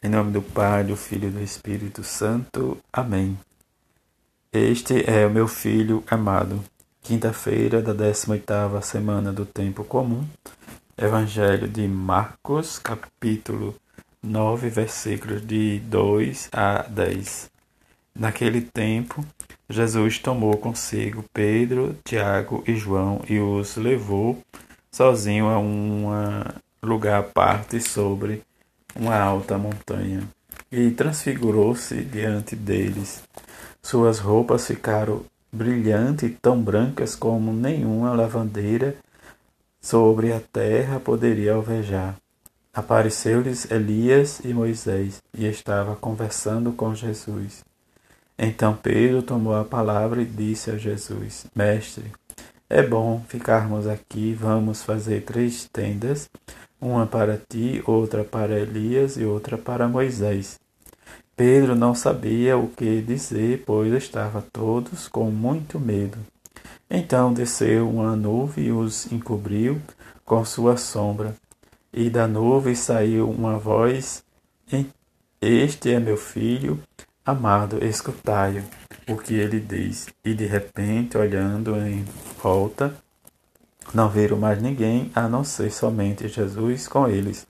Em nome do Pai, do Filho e do Espírito Santo. Amém. Este é o meu filho amado. Quinta-feira da 18ª semana do tempo comum. Evangelho de Marcos, capítulo 9, versículos de 2 a 10. Naquele tempo, Jesus tomou consigo Pedro, Tiago e João e os levou sozinho a um lugar à parte sobre uma alta montanha, e transfigurou-se diante deles. Suas roupas ficaram brilhantes tão brancas como nenhuma lavandeira sobre a terra poderia alvejar. Apareceu-lhes Elias e Moisés, e estava conversando com Jesus. Então Pedro tomou a palavra e disse a Jesus: Mestre, é bom ficarmos aqui, vamos fazer três tendas uma para ti, outra para Elias e outra para Moisés. Pedro não sabia o que dizer, pois estava todos com muito medo. Então desceu uma nuvem e os encobriu com sua sombra. E da nuvem saiu uma voz: Este é meu filho amado, escutai-o, o que ele diz. E de repente, olhando em volta, não viram mais ninguém a não ser somente Jesus com eles.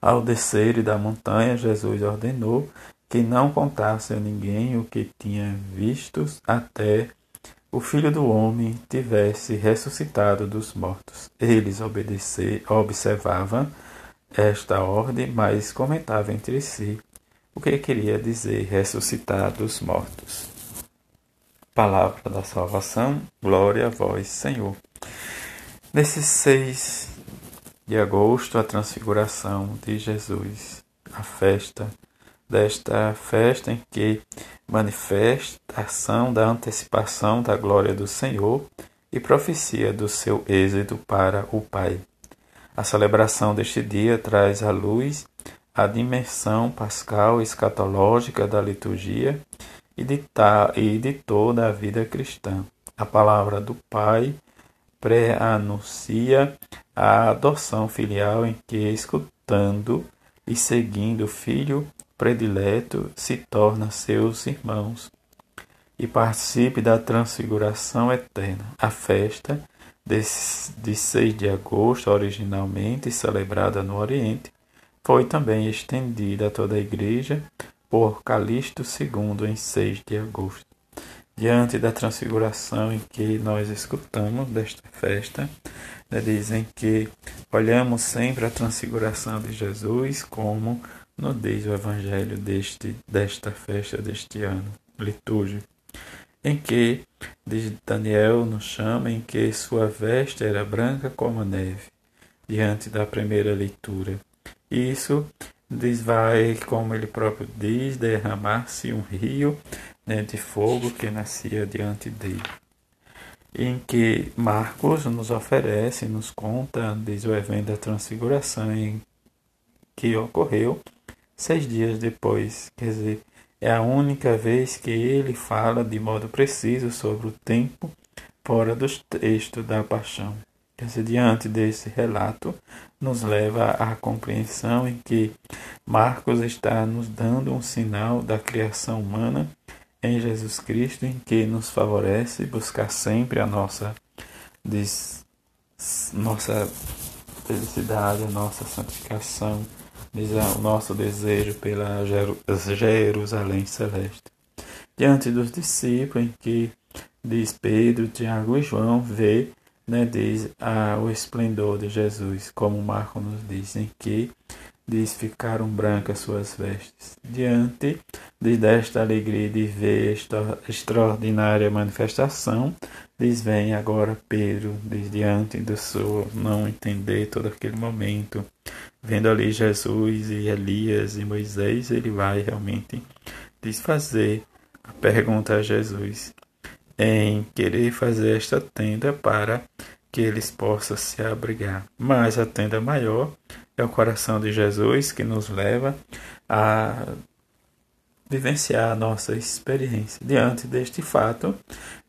Ao descerem da montanha, Jesus ordenou que não contassem a ninguém o que tinha visto até o Filho do Homem tivesse ressuscitado dos mortos. Eles observavam esta ordem, mas comentavam entre si o que queria dizer ressuscitar dos mortos. Palavra da salvação, glória a vós, Senhor. Nesse 6 de agosto, a transfiguração de Jesus, a festa desta festa em que manifestação da antecipação da glória do Senhor e profecia do seu êxito para o Pai. A celebração deste dia traz à luz a dimensão pascal escatológica da liturgia e de, ta, e de toda a vida cristã. A palavra do Pai pré-anuncia a adoção filial em que, escutando e seguindo o filho predileto, se torna seus irmãos e participe da transfiguração eterna. A festa de, de 6 de agosto, originalmente celebrada no Oriente, foi também estendida a toda a Igreja por Calixto II em 6 de agosto. Diante da transfiguração em que nós escutamos desta festa, né, dizem que olhamos sempre a transfiguração de Jesus como nos diz o Evangelho deste, desta festa deste ano litúrgico, em que, diz Daniel, nos chama em que sua veste era branca como a neve, diante da primeira leitura. Isso diz, vai, como ele próprio diz, derramar-se um rio né, de fogo que nascia diante dele. Em que Marcos nos oferece, nos conta, diz o evento da transfiguração em que ocorreu seis dias depois. Quer dizer, é a única vez que ele fala de modo preciso sobre o tempo fora dos textos da paixão diante desse relato, nos leva à compreensão em que Marcos está nos dando um sinal da criação humana em Jesus Cristo, em que nos favorece buscar sempre a nossa, des, nossa felicidade, a nossa santificação, o nosso desejo pela Jerusalém celeste. Diante dos discípulos, em que diz Pedro, Tiago e João, vê né, diz ah, o esplendor de Jesus, como Marco nos diz, em que diz ficaram brancas suas vestes. Diante de desta alegria de ver esta extraordinária manifestação, diz vem agora Pedro, diz diante do seu não entender todo aquele momento, vendo ali Jesus e Elias e Moisés, ele vai realmente desfazer a pergunta a Jesus em querer fazer esta tenda para que eles possam se abrigar. Mas a tenda maior é o coração de Jesus que nos leva a vivenciar a nossa experiência. Diante deste fato,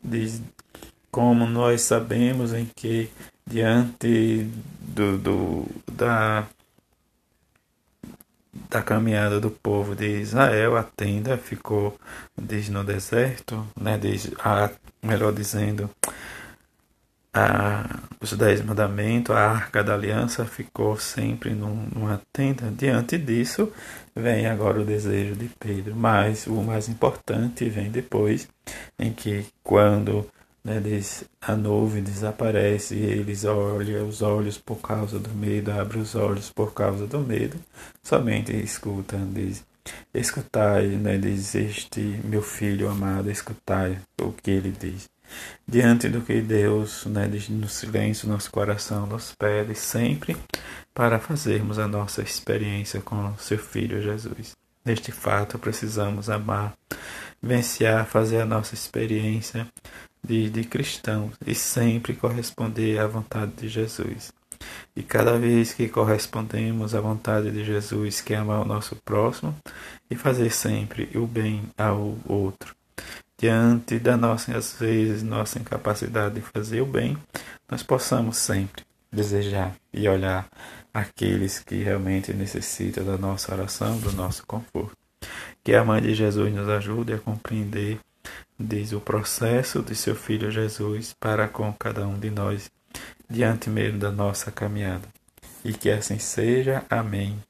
de como nós sabemos em que diante do, do da da caminhada do povo de Israel, a tenda ficou diz, no deserto, né, diz, a, melhor dizendo, a, os dez mandamentos, a arca da aliança ficou sempre num, numa tenda. Diante disso, vem agora o desejo de Pedro, mas o mais importante vem depois, em que quando né, diz, a nuvem desaparece e eles olham os olhos por causa do medo, abre os olhos por causa do medo, somente escutam, diz, escutai, né, diz este meu filho amado, escutai o que ele diz. Diante do que Deus, né, diz, no silêncio, nosso coração nos pede sempre para fazermos a nossa experiência com seu Filho Jesus. Neste fato, precisamos amar, vencer, fazer a nossa experiência de, de cristãos e sempre corresponder à vontade de Jesus. E cada vez que correspondemos à vontade de Jesus, que é amar o nosso próximo e fazer sempre o bem ao outro. Diante da nossa, às vezes, nossa incapacidade de fazer o bem, nós possamos sempre desejar e olhar aqueles que realmente necessitam da nossa oração, do nosso conforto. Que a Mãe de Jesus nos ajude a compreender diz o processo de seu Filho Jesus para com cada um de nós, diante mesmo da nossa caminhada. E que assim seja. Amém.